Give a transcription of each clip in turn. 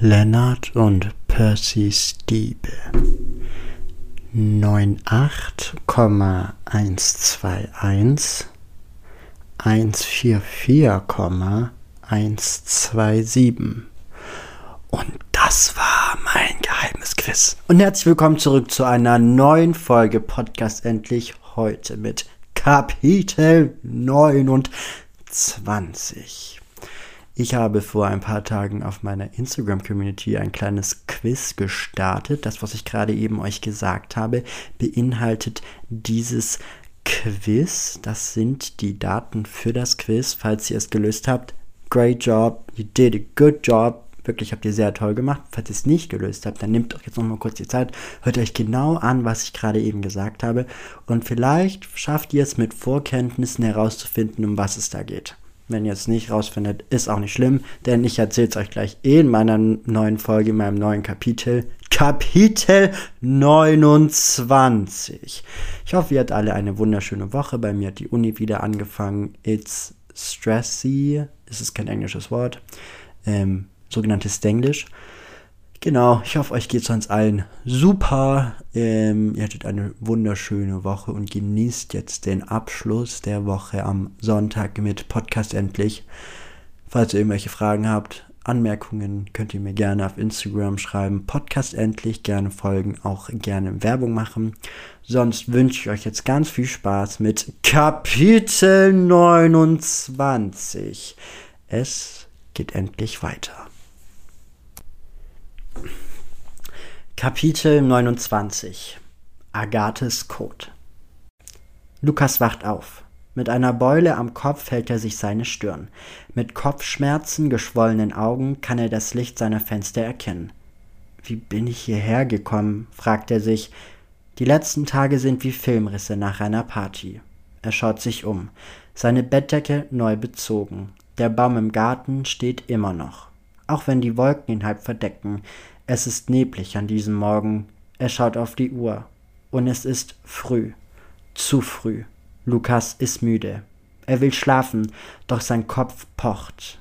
Lennart und Percy's Diebe 98,121 144,127 Und das war mein geheimes Quiz. Und herzlich willkommen zurück zu einer neuen Folge Podcast endlich heute mit Kapitel 29. Ich habe vor ein paar Tagen auf meiner Instagram-Community ein kleines Quiz gestartet. Das, was ich gerade eben euch gesagt habe, beinhaltet dieses Quiz. Das sind die Daten für das Quiz, falls ihr es gelöst habt. Great job, you did a good job. Wirklich habt ihr sehr toll gemacht. Falls ihr es nicht gelöst habt, dann nehmt doch jetzt nochmal kurz die Zeit, hört euch genau an, was ich gerade eben gesagt habe. Und vielleicht schafft ihr es mit Vorkenntnissen herauszufinden, um was es da geht. Wenn ihr es nicht rausfindet, ist auch nicht schlimm, denn ich erzähle es euch gleich in meiner neuen Folge, in meinem neuen Kapitel. Kapitel 29. Ich hoffe, ihr habt alle eine wunderschöne Woche. Bei mir hat die Uni wieder angefangen. It's stressy. Es ist kein englisches Wort. Ähm, sogenanntes Denglisch. Genau, ich hoffe, euch geht es uns allen super. Ähm, ihr hattet eine wunderschöne Woche und genießt jetzt den Abschluss der Woche am Sonntag mit Podcast endlich. Falls ihr irgendwelche Fragen habt, Anmerkungen, könnt ihr mir gerne auf Instagram schreiben. Podcast endlich, gerne folgen, auch gerne Werbung machen. Sonst wünsche ich euch jetzt ganz viel Spaß mit Kapitel 29. Es geht endlich weiter. Kapitel 29 Agathes Code Lukas wacht auf. Mit einer Beule am Kopf hält er sich seine Stirn. Mit Kopfschmerzen, geschwollenen Augen kann er das Licht seiner Fenster erkennen. Wie bin ich hierher gekommen? fragt er sich. Die letzten Tage sind wie Filmrisse nach einer Party. Er schaut sich um. Seine Bettdecke neu bezogen. Der Baum im Garten steht immer noch. Auch wenn die Wolken ihn halb verdecken. Es ist neblig an diesem Morgen. Er schaut auf die Uhr. Und es ist früh. Zu früh. Lukas ist müde. Er will schlafen, doch sein Kopf pocht.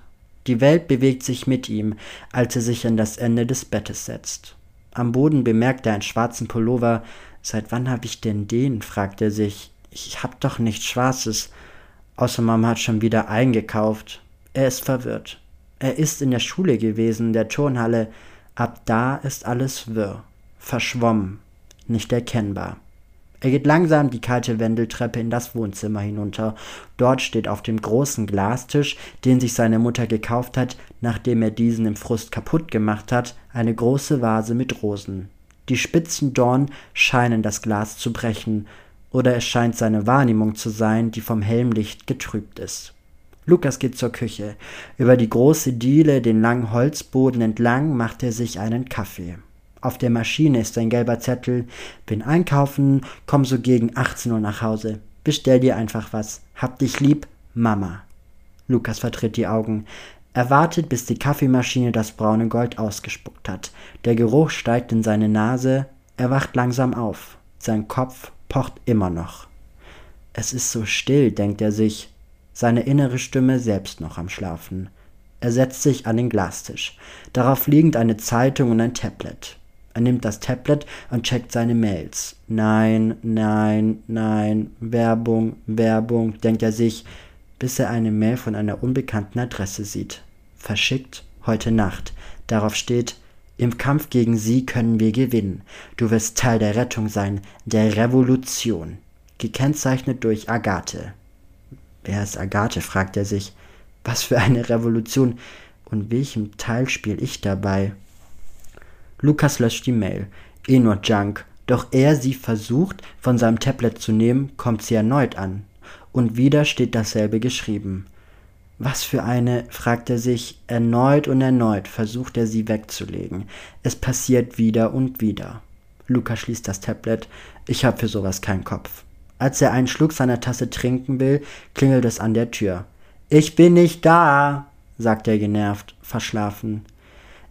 Die Welt bewegt sich mit ihm, als er sich an das Ende des Bettes setzt. Am Boden bemerkt er einen schwarzen Pullover. Seit wann habe ich denn den? fragt er sich. Ich hab doch nichts Schwarzes. Außer Mama hat schon wieder eingekauft. Er ist verwirrt. Er ist in der Schule gewesen, der Turnhalle. Ab da ist alles wirr, verschwommen, nicht erkennbar. Er geht langsam die kalte Wendeltreppe in das Wohnzimmer hinunter. Dort steht auf dem großen Glastisch, den sich seine Mutter gekauft hat, nachdem er diesen im Frust kaputt gemacht hat, eine große Vase mit Rosen. Die spitzen Dorn scheinen das Glas zu brechen, oder es scheint seine Wahrnehmung zu sein, die vom hellen Licht getrübt ist. Lukas geht zur Küche. Über die große Diele, den langen Holzboden entlang, macht er sich einen Kaffee. Auf der Maschine ist ein gelber Zettel. Bin einkaufen, komm so gegen 18 Uhr nach Hause. Bestell dir einfach was. Hab dich lieb, Mama. Lukas vertritt die Augen. Er wartet, bis die Kaffeemaschine das braune Gold ausgespuckt hat. Der Geruch steigt in seine Nase. Er wacht langsam auf. Sein Kopf pocht immer noch. Es ist so still, denkt er sich seine innere Stimme selbst noch am Schlafen. Er setzt sich an den Glastisch. Darauf liegend eine Zeitung und ein Tablet. Er nimmt das Tablet und checkt seine Mails. Nein, nein, nein, Werbung, Werbung, denkt er sich, bis er eine Mail von einer unbekannten Adresse sieht. Verschickt heute Nacht. Darauf steht, im Kampf gegen sie können wir gewinnen. Du wirst Teil der Rettung sein, der Revolution. Gekennzeichnet durch Agathe. Wer ist Agathe? fragt er sich. Was für eine Revolution. Und welchem Teil spiele ich dabei? Lukas löscht die Mail. Eh nur Junk. Doch er sie versucht, von seinem Tablet zu nehmen, kommt sie erneut an. Und wieder steht dasselbe geschrieben. Was für eine, fragt er sich, erneut und erneut versucht er sie wegzulegen. Es passiert wieder und wieder. Lukas schließt das Tablet. Ich hab für sowas keinen Kopf. Als er einen Schluck seiner Tasse trinken will, klingelt es an der Tür. Ich bin nicht da, sagt er genervt, verschlafen.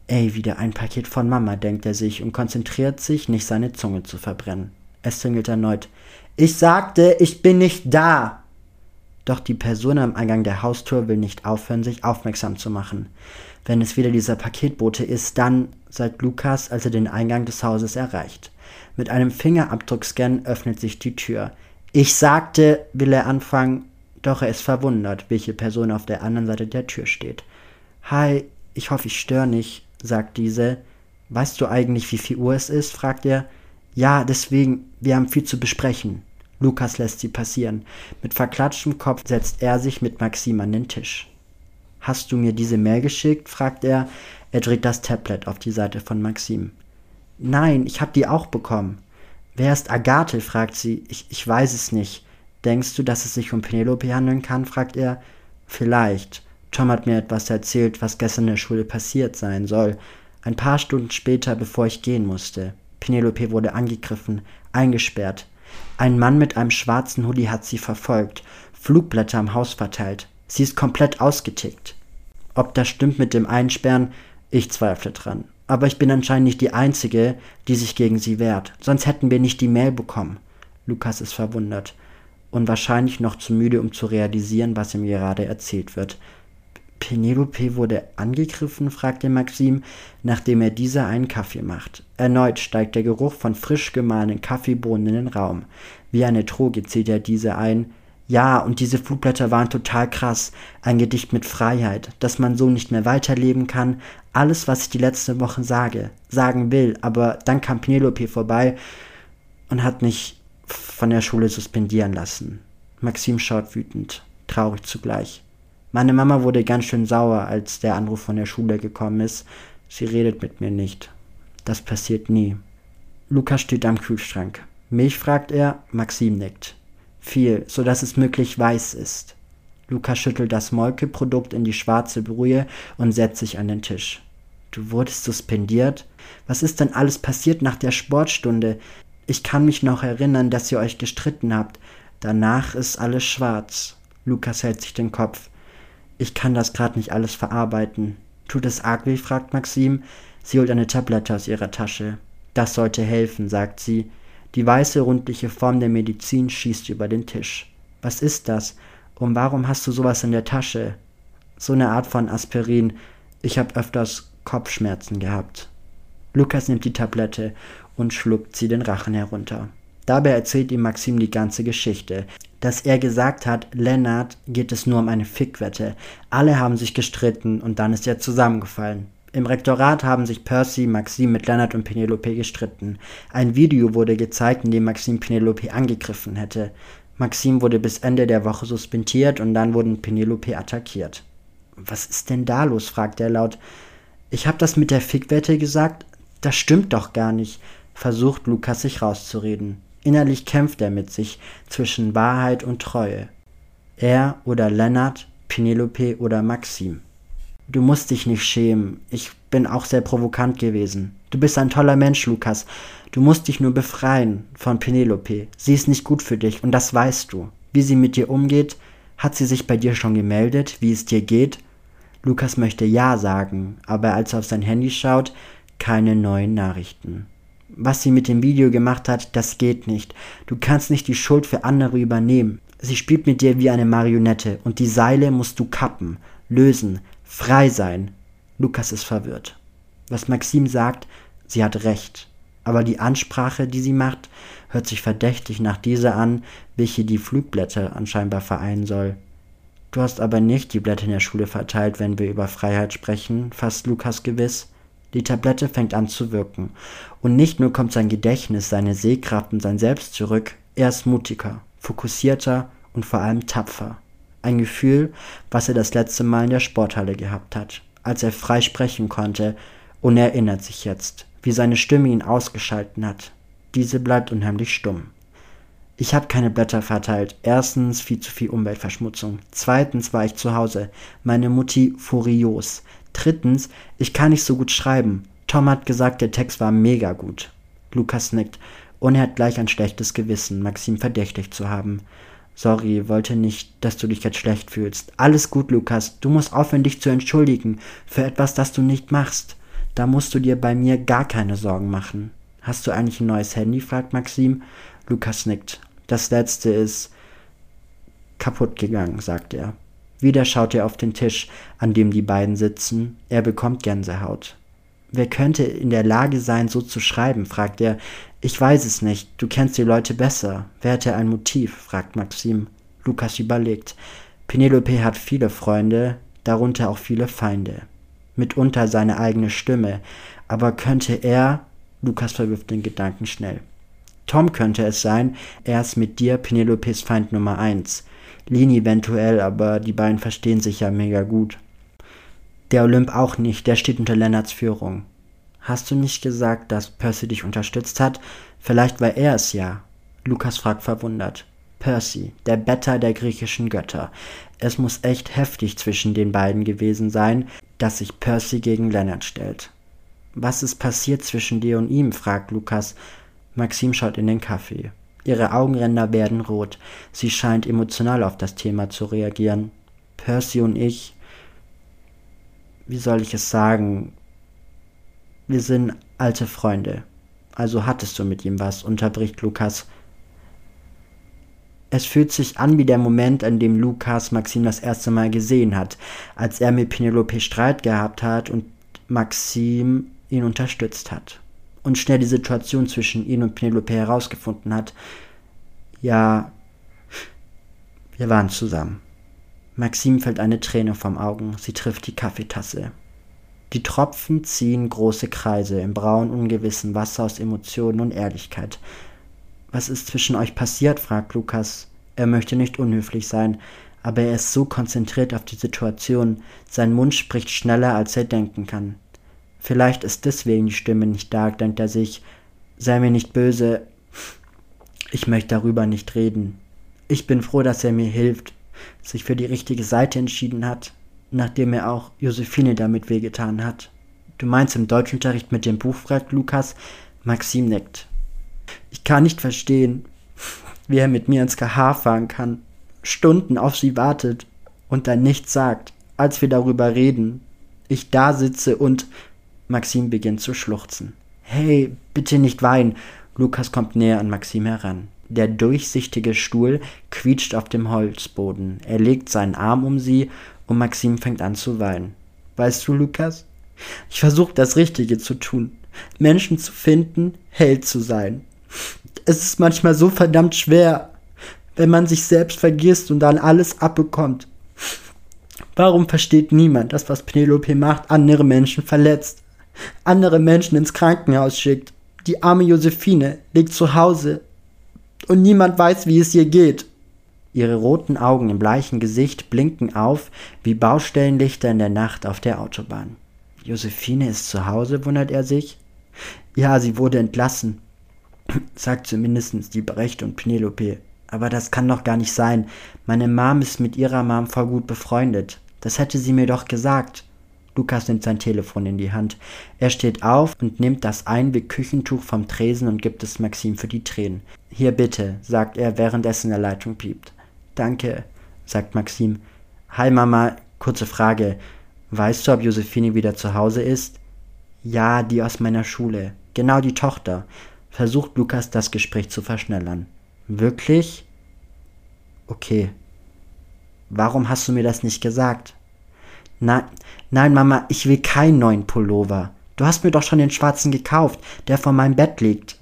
Ey, wieder ein Paket von Mama, denkt er sich und konzentriert sich, nicht seine Zunge zu verbrennen. Es klingelt erneut. Ich sagte, ich bin nicht da. Doch die Person am Eingang der Haustür will nicht aufhören, sich aufmerksam zu machen. Wenn es wieder dieser Paketbote ist, dann, sagt Lukas, als er den Eingang des Hauses erreicht. Mit einem Fingerabdruckscan öffnet sich die Tür. Ich sagte, will er anfangen, doch er ist verwundert, welche Person auf der anderen Seite der Tür steht. Hi, ich hoffe, ich störe nicht, sagt diese. Weißt du eigentlich, wie viel Uhr es ist? fragt er. Ja, deswegen, wir haben viel zu besprechen. Lukas lässt sie passieren. Mit verklatschtem Kopf setzt er sich mit Maxim an den Tisch. Hast du mir diese Mail geschickt? fragt er. Er dreht das Tablet auf die Seite von Maxim. Nein, ich hab die auch bekommen. Wer ist Agathe? fragt sie. Ich, ich weiß es nicht. Denkst du, dass es sich um Penelope handeln kann? fragt er. Vielleicht. Tom hat mir etwas erzählt, was gestern in der Schule passiert sein soll. Ein paar Stunden später, bevor ich gehen musste. Penelope wurde angegriffen, eingesperrt. Ein Mann mit einem schwarzen Hoodie hat sie verfolgt, Flugblätter am Haus verteilt. Sie ist komplett ausgetickt. Ob das stimmt mit dem Einsperren, ich zweifle dran. Aber ich bin anscheinend nicht die Einzige, die sich gegen sie wehrt. Sonst hätten wir nicht die Mail bekommen. Lukas ist verwundert und wahrscheinlich noch zu müde, um zu realisieren, was ihm gerade erzählt wird. Penelope wurde angegriffen? fragte Maxim, nachdem er dieser einen Kaffee macht. Erneut steigt der Geruch von frisch gemahlenen Kaffeebohnen in den Raum. Wie eine Droge zieht er diese ein, ja, und diese Flugblätter waren total krass. Ein Gedicht mit Freiheit, dass man so nicht mehr weiterleben kann. Alles, was ich die letzten Wochen sage, sagen will. Aber dann kam Penelope vorbei und hat mich von der Schule suspendieren lassen. Maxim schaut wütend, traurig zugleich. Meine Mama wurde ganz schön sauer, als der Anruf von der Schule gekommen ist. Sie redet mit mir nicht. Das passiert nie. Lukas steht am Kühlschrank. Milch fragt er, Maxim nickt viel, so dass es möglich weiß ist. Luca schüttelt das Molkeprodukt in die schwarze Brühe und setzt sich an den Tisch. Du wurdest suspendiert? Was ist denn alles passiert nach der Sportstunde? Ich kann mich noch erinnern, dass ihr euch gestritten habt. Danach ist alles schwarz. Lukas hält sich den Kopf. Ich kann das gerade nicht alles verarbeiten. Tut es arg weh? fragt Maxim. Sie holt eine Tablette aus ihrer Tasche. Das sollte helfen, sagt sie. Die weiße, rundliche Form der Medizin schießt über den Tisch. Was ist das? Und warum hast du sowas in der Tasche? So eine Art von Aspirin. Ich habe öfters Kopfschmerzen gehabt. Lukas nimmt die Tablette und schluckt sie den Rachen herunter. Dabei erzählt ihm Maxim die ganze Geschichte, dass er gesagt hat, Lennart geht es nur um eine Fickwette. Alle haben sich gestritten und dann ist er zusammengefallen. Im Rektorat haben sich Percy, Maxim mit Leonard und Penelope gestritten. Ein Video wurde gezeigt, in dem Maxim Penelope angegriffen hätte. Maxim wurde bis Ende der Woche suspendiert und dann wurden Penelope attackiert. Was ist denn da los? fragt er laut. Ich hab das mit der Fickwette gesagt? Das stimmt doch gar nicht, versucht Lukas sich rauszureden. Innerlich kämpft er mit sich zwischen Wahrheit und Treue. Er oder Lennart, Penelope oder Maxim. Du musst dich nicht schämen. Ich bin auch sehr provokant gewesen. Du bist ein toller Mensch, Lukas. Du musst dich nur befreien von Penelope. Sie ist nicht gut für dich und das weißt du. Wie sie mit dir umgeht, hat sie sich bei dir schon gemeldet, wie es dir geht? Lukas möchte Ja sagen, aber als er auf sein Handy schaut, keine neuen Nachrichten. Was sie mit dem Video gemacht hat, das geht nicht. Du kannst nicht die Schuld für andere übernehmen. Sie spielt mit dir wie eine Marionette und die Seile musst du kappen, lösen, Frei sein. Lukas ist verwirrt. Was Maxim sagt, sie hat recht. Aber die Ansprache, die sie macht, hört sich verdächtig nach dieser an, welche die Flugblätter anscheinend vereinen soll. Du hast aber nicht die Blätter in der Schule verteilt, wenn wir über Freiheit sprechen, fasst Lukas gewiss. Die Tablette fängt an zu wirken. Und nicht nur kommt sein Gedächtnis, seine Sehkraft und sein Selbst zurück, er ist mutiger, fokussierter und vor allem tapfer. Ein Gefühl, was er das letzte Mal in der Sporthalle gehabt hat, als er frei sprechen konnte, und er erinnert sich jetzt, wie seine Stimme ihn ausgeschalten hat. Diese bleibt unheimlich stumm. Ich habe keine Blätter verteilt. Erstens viel zu viel Umweltverschmutzung. Zweitens war ich zu Hause. Meine Mutti furios. Drittens, ich kann nicht so gut schreiben. Tom hat gesagt, der Text war mega gut. Lukas nickt und er hat gleich ein schlechtes Gewissen, Maxim verdächtig zu haben. Sorry, wollte nicht, dass du dich jetzt schlecht fühlst. Alles gut, Lukas. Du musst aufhören, dich zu entschuldigen für etwas, das du nicht machst. Da musst du dir bei mir gar keine Sorgen machen. Hast du eigentlich ein neues Handy? fragt Maxim. Lukas nickt. Das letzte ist kaputt gegangen, sagt er. Wieder schaut er auf den Tisch, an dem die beiden sitzen. Er bekommt Gänsehaut. Wer könnte in der Lage sein, so zu schreiben? fragt er. Ich weiß es nicht. Du kennst die Leute besser. Wer hätte ein Motiv? fragt Maxim. Lukas überlegt. Penelope hat viele Freunde, darunter auch viele Feinde. Mitunter seine eigene Stimme. Aber könnte er. Lukas verwirft den Gedanken schnell. Tom könnte es sein, er ist mit dir Penelopes Feind Nummer eins. Lini eventuell, aber die beiden verstehen sich ja mega gut. Der Olymp auch nicht, der steht unter Lennarts Führung. Hast du nicht gesagt, dass Percy dich unterstützt hat? Vielleicht war er es ja. Lukas fragt verwundert. Percy, der Better der griechischen Götter. Es muss echt heftig zwischen den beiden gewesen sein, dass sich Percy gegen Lennart stellt. Was ist passiert zwischen dir und ihm? fragt Lukas. Maxim schaut in den Kaffee. Ihre Augenränder werden rot. Sie scheint emotional auf das Thema zu reagieren. Percy und ich, wie soll ich es sagen? Wir sind alte Freunde. Also hattest du mit ihm was, unterbricht Lukas. Es fühlt sich an wie der Moment, an dem Lukas Maxim das erste Mal gesehen hat, als er mit Penelope Streit gehabt hat und Maxim ihn unterstützt hat und schnell die Situation zwischen ihm und Penelope herausgefunden hat. Ja, wir waren zusammen. Maxim fällt eine Träne vom Augen, sie trifft die Kaffeetasse. Die Tropfen ziehen große Kreise im braunen, ungewissen Wasser aus Emotionen und Ehrlichkeit. Was ist zwischen euch passiert? fragt Lukas. Er möchte nicht unhöflich sein, aber er ist so konzentriert auf die Situation, sein Mund spricht schneller, als er denken kann. Vielleicht ist deswegen die Stimme nicht da, denkt er sich. Sei mir nicht böse. Ich möchte darüber nicht reden. Ich bin froh, dass er mir hilft, sich für die richtige Seite entschieden hat, nachdem er auch Josephine damit wehgetan hat. Du meinst im Deutschunterricht mit dem Buch, fragt Lukas. Maxim nickt. Ich kann nicht verstehen, wie er mit mir ins KH fahren kann, Stunden auf sie wartet und dann nichts sagt, als wir darüber reden. Ich da sitze und Maxim beginnt zu schluchzen. Hey, bitte nicht weinen. Lukas kommt näher an Maxim heran. Der durchsichtige Stuhl quietscht auf dem Holzboden. Er legt seinen Arm um sie und Maxim fängt an zu weinen. Weißt du, Lukas? Ich versuche das Richtige zu tun. Menschen zu finden, Held zu sein. Es ist manchmal so verdammt schwer, wenn man sich selbst vergisst und dann alles abbekommt. Warum versteht niemand, dass was Penelope macht, andere Menschen verletzt? andere Menschen ins Krankenhaus schickt. Die arme Josephine liegt zu Hause und niemand weiß, wie es ihr geht. Ihre roten Augen im bleichen Gesicht blinken auf wie Baustellenlichter in der Nacht auf der Autobahn. Josephine ist zu Hause, wundert er sich. Ja, sie wurde entlassen, sagt zumindest die Brecht und Penelope. Aber das kann doch gar nicht sein. Meine Mom ist mit ihrer Mom voll gut befreundet. Das hätte sie mir doch gesagt. Lukas nimmt sein Telefon in die Hand. Er steht auf und nimmt das Einweg-Küchentuch vom Tresen und gibt es Maxim für die Tränen. Hier bitte, sagt er, währenddessen der Leitung piept. Danke, sagt Maxim. Hi Mama, kurze Frage. Weißt du, ob Josephine wieder zu Hause ist? Ja, die aus meiner Schule. Genau die Tochter. Versucht Lukas das Gespräch zu verschnellern. Wirklich? Okay. Warum hast du mir das nicht gesagt? Nein, nein, Mama, ich will keinen neuen Pullover. Du hast mir doch schon den schwarzen gekauft, der vor meinem Bett liegt.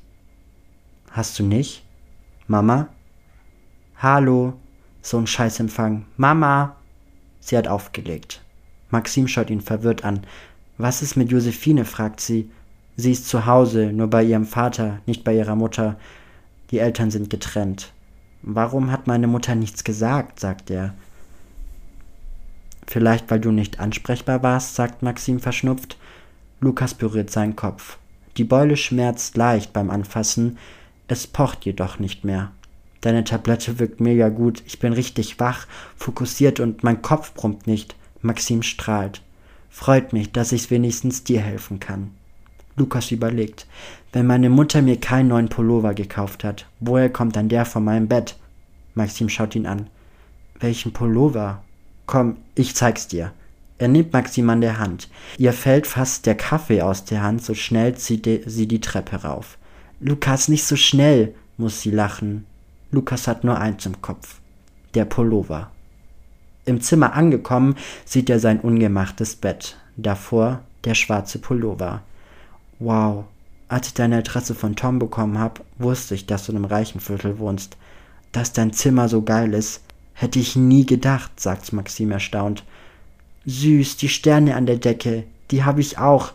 Hast du nicht? Mama? Hallo? So ein Scheißempfang. Mama? Sie hat aufgelegt. Maxim schaut ihn verwirrt an. Was ist mit Josephine? fragt sie. Sie ist zu Hause, nur bei ihrem Vater, nicht bei ihrer Mutter. Die Eltern sind getrennt. Warum hat meine Mutter nichts gesagt? sagt er. Vielleicht, weil du nicht ansprechbar warst, sagt Maxim verschnupft. Lukas berührt seinen Kopf. Die Beule schmerzt leicht beim Anfassen, es pocht jedoch nicht mehr. Deine Tablette wirkt mega gut, ich bin richtig wach, fokussiert und mein Kopf brummt nicht. Maxim strahlt. Freut mich, dass ich wenigstens dir helfen kann. Lukas überlegt. Wenn meine Mutter mir keinen neuen Pullover gekauft hat, woher kommt dann der von meinem Bett? Maxim schaut ihn an. Welchen Pullover? Komm, ich zeig's dir. Er nimmt Maxim an der Hand. Ihr fällt fast der Kaffee aus der Hand, so schnell zieht sie die Treppe rauf. Lukas, nicht so schnell, muss sie lachen. Lukas hat nur eins im Kopf. der Pullover. Im Zimmer angekommen, sieht er sein ungemachtes Bett. Davor der schwarze Pullover. Wow, als ich deine Adresse von Tom bekommen habe, wusste ich, dass du in einem reichen Viertel wohnst. Dass dein Zimmer so geil ist, hätte ich nie gedacht, sagt Maxim erstaunt. Süß, die Sterne an der Decke, die habe ich auch.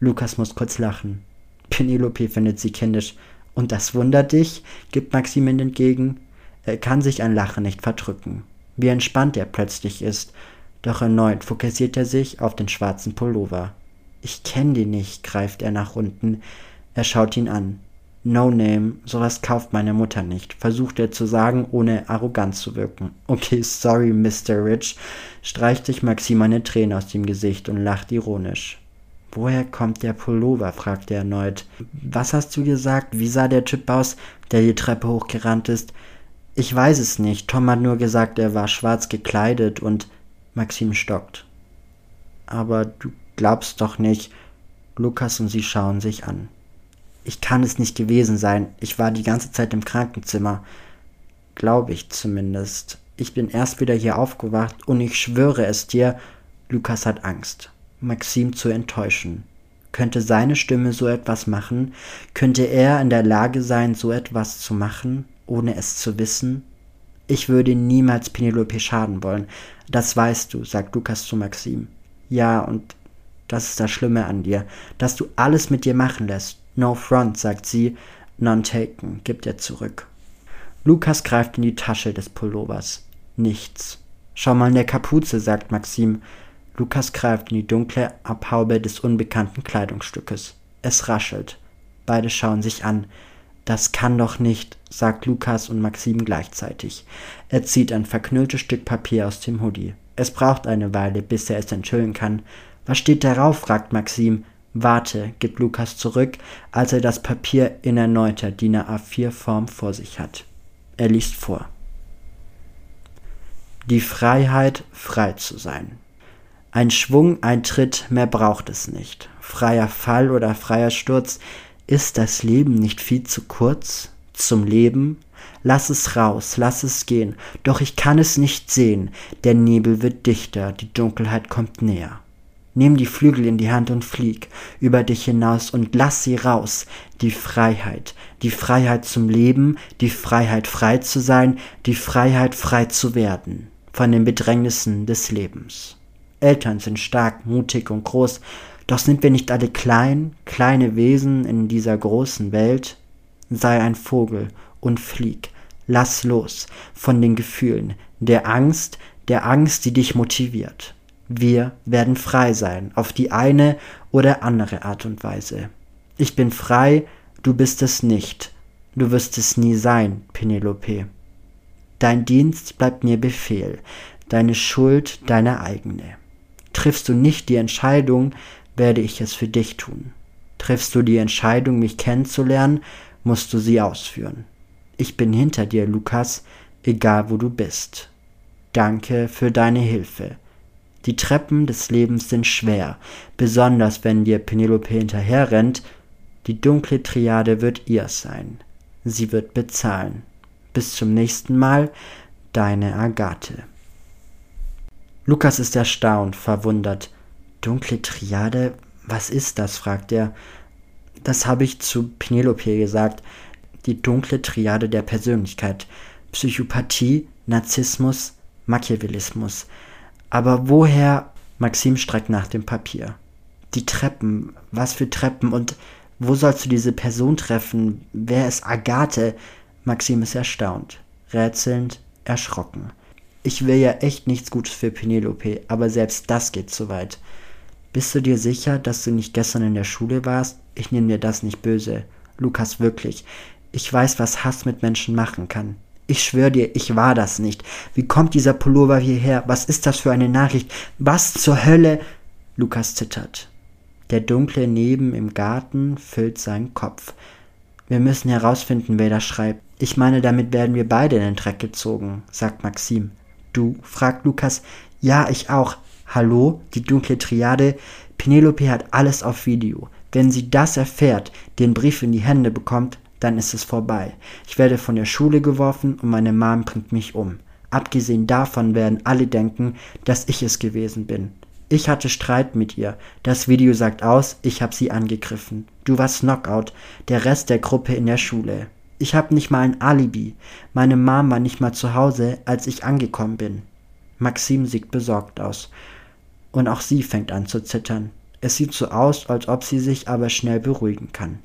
Lukas muss kurz lachen. Penelope findet sie kindisch. Und das wundert dich? gibt Maximin entgegen. Er kann sich ein Lachen nicht verdrücken. Wie entspannt er plötzlich ist. Doch erneut fokussiert er sich auf den schwarzen Pullover. Ich kenn die nicht, greift er nach unten. Er schaut ihn an. No Name, sowas kauft meine Mutter nicht, versucht er zu sagen, ohne arrogant zu wirken. Okay, sorry, Mr. Rich, streicht sich Maxim eine Träne aus dem Gesicht und lacht ironisch. Woher kommt der Pullover? fragt er erneut. Was hast du gesagt? Wie sah der Typ aus, der die Treppe hochgerannt ist? Ich weiß es nicht. Tom hat nur gesagt, er war schwarz gekleidet und Maxim stockt. Aber du glaubst doch nicht. Lukas und sie schauen sich an. Ich kann es nicht gewesen sein. Ich war die ganze Zeit im Krankenzimmer. Glaube ich zumindest. Ich bin erst wieder hier aufgewacht und ich schwöre es dir, Lukas hat Angst, Maxim zu enttäuschen. Könnte seine Stimme so etwas machen? Könnte er in der Lage sein, so etwas zu machen, ohne es zu wissen? Ich würde niemals Penelope schaden wollen. Das weißt du, sagt Lukas zu Maxim. Ja, und das ist das Schlimme an dir, dass du alles mit dir machen lässt. No front, sagt sie. None taken, gibt er zurück. Lukas greift in die Tasche des Pullovers. Nichts. Schau mal in der Kapuze, sagt Maxim. Lukas greift in die dunkle Abhaube des unbekannten Kleidungsstückes. Es raschelt. Beide schauen sich an. Das kann doch nicht, sagt Lukas und Maxim gleichzeitig. Er zieht ein verknülltes Stück Papier aus dem Hoodie. Es braucht eine Weile, bis er es enthüllen kann. Was steht darauf? fragt Maxim. Warte, gibt Lukas zurück, als er das Papier in erneuter DIN A4-Form vor sich hat. Er liest vor. Die Freiheit, frei zu sein. Ein Schwung, ein Tritt, mehr braucht es nicht. Freier Fall oder freier Sturz, ist das Leben nicht viel zu kurz? Zum Leben? Lass es raus, lass es gehen, doch ich kann es nicht sehen, der Nebel wird dichter, die Dunkelheit kommt näher. Nimm die Flügel in die Hand und flieg über dich hinaus und lass sie raus. Die Freiheit, die Freiheit zum Leben, die Freiheit frei zu sein, die Freiheit frei zu werden von den Bedrängnissen des Lebens. Eltern sind stark, mutig und groß, doch sind wir nicht alle klein, kleine Wesen in dieser großen Welt? Sei ein Vogel und flieg, lass los von den Gefühlen, der Angst, der Angst, die dich motiviert. Wir werden frei sein, auf die eine oder andere Art und Weise. Ich bin frei, du bist es nicht. Du wirst es nie sein, Penelope. Dein Dienst bleibt mir Befehl, deine Schuld deine eigene. Triffst du nicht die Entscheidung, werde ich es für dich tun. Triffst du die Entscheidung, mich kennenzulernen, musst du sie ausführen. Ich bin hinter dir, Lukas, egal wo du bist. Danke für deine Hilfe. Die Treppen des Lebens sind schwer, besonders wenn dir Penelope hinterherrennt. Die dunkle Triade wird ihr sein. Sie wird bezahlen. Bis zum nächsten Mal, deine Agathe. Lukas ist erstaunt, verwundert. Dunkle Triade? Was ist das? fragt er. Das habe ich zu Penelope gesagt. Die dunkle Triade der Persönlichkeit. Psychopathie, Narzissmus, Machiavellismus. Aber woher? Maxim streckt nach dem Papier. Die Treppen. Was für Treppen? Und wo sollst du diese Person treffen? Wer ist Agathe? Maxim ist erstaunt, rätselnd, erschrocken. Ich will ja echt nichts Gutes für Penelope, aber selbst das geht zu weit. Bist du dir sicher, dass du nicht gestern in der Schule warst? Ich nehme dir das nicht böse. Lukas, wirklich. Ich weiß, was Hass mit Menschen machen kann. Ich schwöre dir, ich war das nicht. Wie kommt dieser Pullover hierher? Was ist das für eine Nachricht? Was zur Hölle? Lukas zittert. Der dunkle Neben im Garten füllt seinen Kopf. Wir müssen herausfinden, wer das schreibt. Ich meine, damit werden wir beide in den Dreck gezogen, sagt Maxim. Du? fragt Lukas. Ja, ich auch. Hallo, die dunkle Triade. Penelope hat alles auf Video. Wenn sie das erfährt, den Brief in die Hände bekommt, dann ist es vorbei. Ich werde von der Schule geworfen und meine Mom bringt mich um. Abgesehen davon werden alle denken, dass ich es gewesen bin. Ich hatte Streit mit ihr. Das Video sagt aus, ich habe sie angegriffen. Du warst Knockout, der Rest der Gruppe in der Schule. Ich habe nicht mal ein Alibi. Meine Mom war nicht mal zu Hause, als ich angekommen bin. Maxim sieht besorgt aus. Und auch sie fängt an zu zittern. Es sieht so aus, als ob sie sich aber schnell beruhigen kann.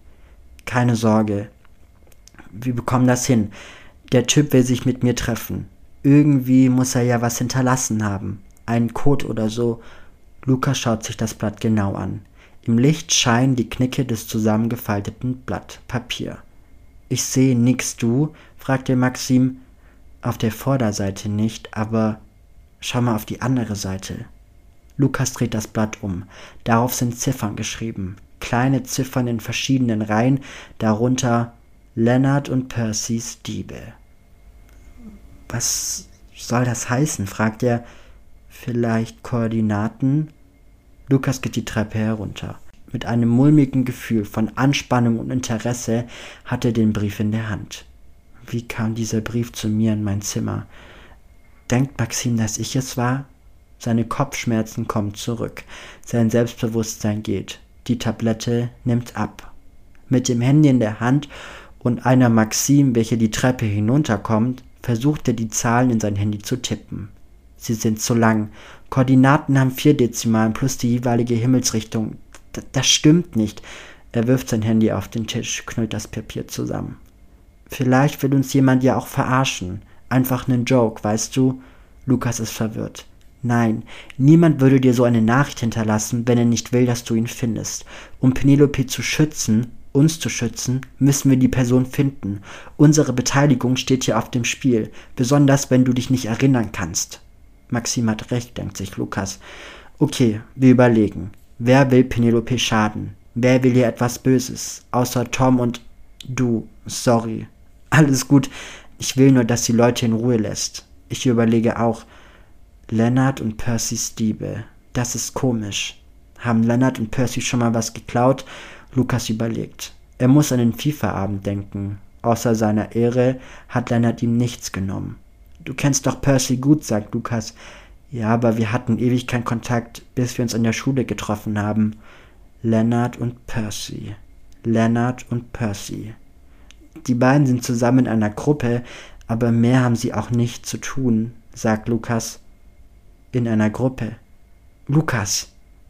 Keine Sorge. Wir bekommen das hin. Der Typ will sich mit mir treffen. Irgendwie muss er ja was hinterlassen haben. Einen Code oder so. Lukas schaut sich das Blatt genau an. Im Licht scheinen die Knicke des zusammengefalteten Blatt Papier. Ich sehe nix, du? fragte Maxim. Auf der Vorderseite nicht, aber schau mal auf die andere Seite. Lukas dreht das Blatt um. Darauf sind Ziffern geschrieben. Kleine Ziffern in verschiedenen Reihen, darunter Leonard und Percys Diebe. Was soll das heißen? fragt er. Vielleicht Koordinaten? Lukas geht die Treppe herunter. Mit einem mulmigen Gefühl von Anspannung und Interesse hat er den Brief in der Hand. Wie kam dieser Brief zu mir in mein Zimmer? Denkt Maxim, dass ich es war? Seine Kopfschmerzen kommen zurück. Sein Selbstbewusstsein geht. Die Tablette nimmt ab. Mit dem Handy in der Hand und einer Maxim, welche die Treppe hinunterkommt, versucht er die Zahlen in sein Handy zu tippen. Sie sind zu lang. Koordinaten haben vier Dezimalen plus die jeweilige Himmelsrichtung. Das stimmt nicht. Er wirft sein Handy auf den Tisch, knüllt das Papier zusammen. Vielleicht will uns jemand ja auch verarschen. Einfach nen Joke, weißt du? Lukas ist verwirrt. Nein, niemand würde dir so eine Nachricht hinterlassen, wenn er nicht will, dass du ihn findest. Um Penelope zu schützen, uns zu schützen, müssen wir die Person finden. Unsere Beteiligung steht hier auf dem Spiel, besonders wenn du dich nicht erinnern kannst. Maxim hat recht, denkt sich Lukas. Okay, wir überlegen. Wer will Penelope schaden? Wer will ihr etwas Böses? Außer Tom und du. Sorry. Alles gut. Ich will nur, dass die Leute in Ruhe lässt. Ich überlege auch, Leonard und Percys Diebe. Das ist komisch. Haben Leonard und Percy schon mal was geklaut? Lukas überlegt. Er muss an den FIFA-Abend denken. Außer seiner Ehre hat Leonard ihm nichts genommen. Du kennst doch Percy gut, sagt Lukas. Ja, aber wir hatten ewig keinen Kontakt, bis wir uns in der Schule getroffen haben. Leonard und Percy. Leonard und Percy. Die beiden sind zusammen in einer Gruppe, aber mehr haben sie auch nicht zu tun, sagt Lukas in einer Gruppe. Lukas,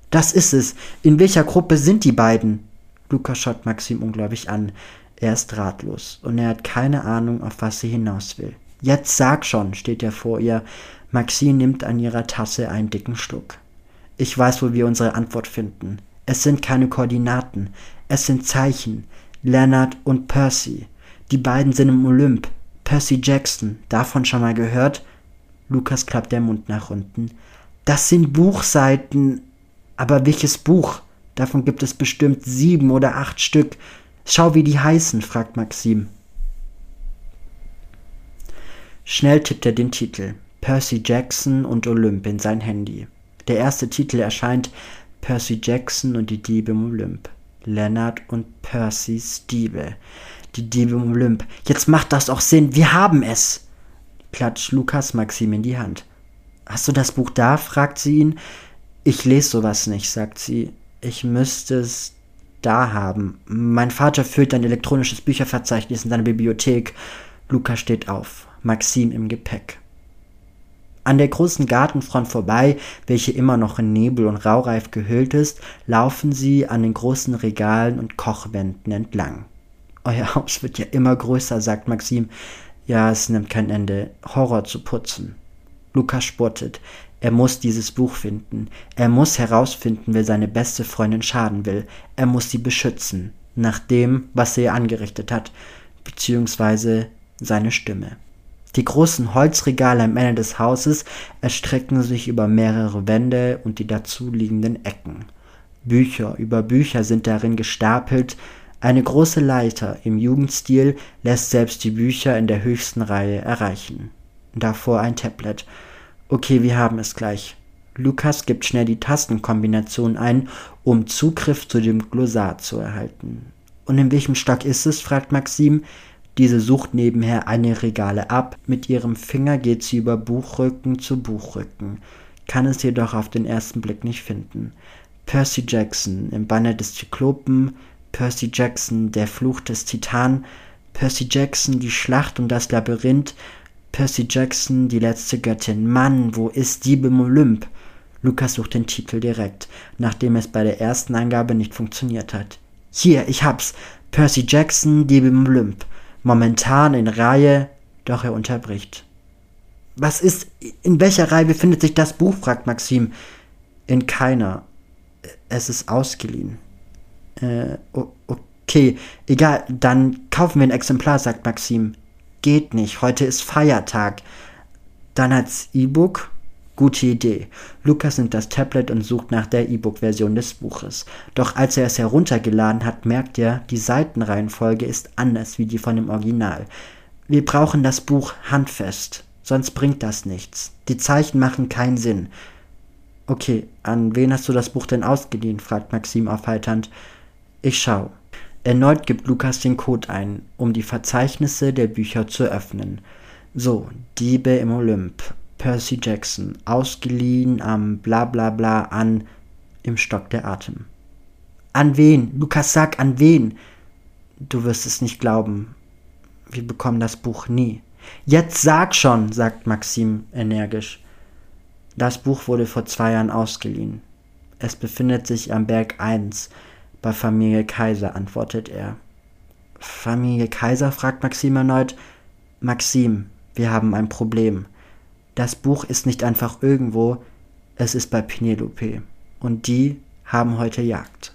das ist es. In welcher Gruppe sind die beiden? Lukas schaut Maxim ungläubig an. Er ist ratlos und er hat keine Ahnung, auf was sie hinaus will. Jetzt sag schon, steht er vor ihr. Maxim nimmt an ihrer Tasse einen dicken Schluck. Ich weiß, wo wir unsere Antwort finden. Es sind keine Koordinaten, es sind Zeichen. Leonard und Percy. Die beiden sind im Olymp. Percy Jackson, davon schon mal gehört? Lukas klappt der Mund nach unten. Das sind Buchseiten. Aber welches Buch? Davon gibt es bestimmt sieben oder acht Stück. Schau, wie die heißen, fragt Maxim. Schnell tippt er den Titel. Percy Jackson und Olymp in sein Handy. Der erste Titel erscheint Percy Jackson und die Diebe im Olymp. Leonard und Percys Diebe. Die Diebe im Olymp. Jetzt macht das auch Sinn. Wir haben es klatscht Lukas Maxim in die Hand. Hast du das Buch da? fragt sie ihn. Ich lese sowas nicht, sagt sie. Ich müsste es da haben. Mein Vater führt ein elektronisches Bücherverzeichnis in seiner Bibliothek. Lukas steht auf, Maxim im Gepäck. An der großen Gartenfront vorbei, welche immer noch in Nebel und Raureif gehüllt ist, laufen sie an den großen Regalen und Kochwänden entlang. Euer Haus wird ja immer größer, sagt Maxim. Ja, es nimmt kein Ende. Horror zu putzen. Lukas spottet. Er muss dieses Buch finden. Er muss herausfinden, wer seine beste Freundin schaden will. Er muss sie beschützen. Nach dem, was sie ihr angerichtet hat. Beziehungsweise seine Stimme. Die großen Holzregale am Ende des Hauses erstrecken sich über mehrere Wände und die dazuliegenden Ecken. Bücher über Bücher sind darin gestapelt, eine große Leiter im Jugendstil lässt selbst die Bücher in der höchsten Reihe erreichen. Davor ein Tablet. Okay, wir haben es gleich. Lukas gibt schnell die Tastenkombination ein, um Zugriff zu dem Glossar zu erhalten. Und in welchem Stock ist es? fragt Maxim. Diese sucht nebenher eine Regale ab. Mit ihrem Finger geht sie über Buchrücken zu Buchrücken, kann es jedoch auf den ersten Blick nicht finden. Percy Jackson im Banner des Zyklopen, Percy Jackson der Fluch des Titan, Percy Jackson die Schlacht um das Labyrinth, Percy Jackson die letzte Göttin. Mann, wo ist Dieb im Olymp? Lukas sucht den Titel direkt, nachdem es bei der ersten Angabe nicht funktioniert hat. Hier, ich hab's. Percy Jackson, Dieb im Olymp. Momentan in Reihe, doch er unterbricht. Was ist, in welcher Reihe befindet sich das Buch? fragt Maxim. In keiner. Es ist ausgeliehen. Äh, okay, egal, dann kaufen wir ein Exemplar, sagt Maxim. Geht nicht, heute ist Feiertag. Dann als E-Book? Gute Idee. Lukas nimmt das Tablet und sucht nach der E-Book-Version des Buches. Doch als er es heruntergeladen hat, merkt er, die Seitenreihenfolge ist anders wie die von dem Original. Wir brauchen das Buch handfest, sonst bringt das nichts. Die Zeichen machen keinen Sinn. Okay, an wen hast du das Buch denn ausgeliehen? fragt Maxim aufheiternd. Ich schau. Erneut gibt Lukas den Code ein, um die Verzeichnisse der Bücher zu öffnen. So, Diebe im Olymp. Percy Jackson, ausgeliehen am bla bla bla an im Stock der Atem. An wen? Lukas, sag an wen? Du wirst es nicht glauben. Wir bekommen das Buch nie. Jetzt sag schon, sagt Maxim energisch. Das Buch wurde vor zwei Jahren ausgeliehen. Es befindet sich am Berg 1 bei Familie Kaiser, antwortet er. Familie Kaiser? fragt Maxim erneut. Maxim, wir haben ein Problem. Das Buch ist nicht einfach irgendwo, es ist bei Penelope. Und die haben heute Jagd.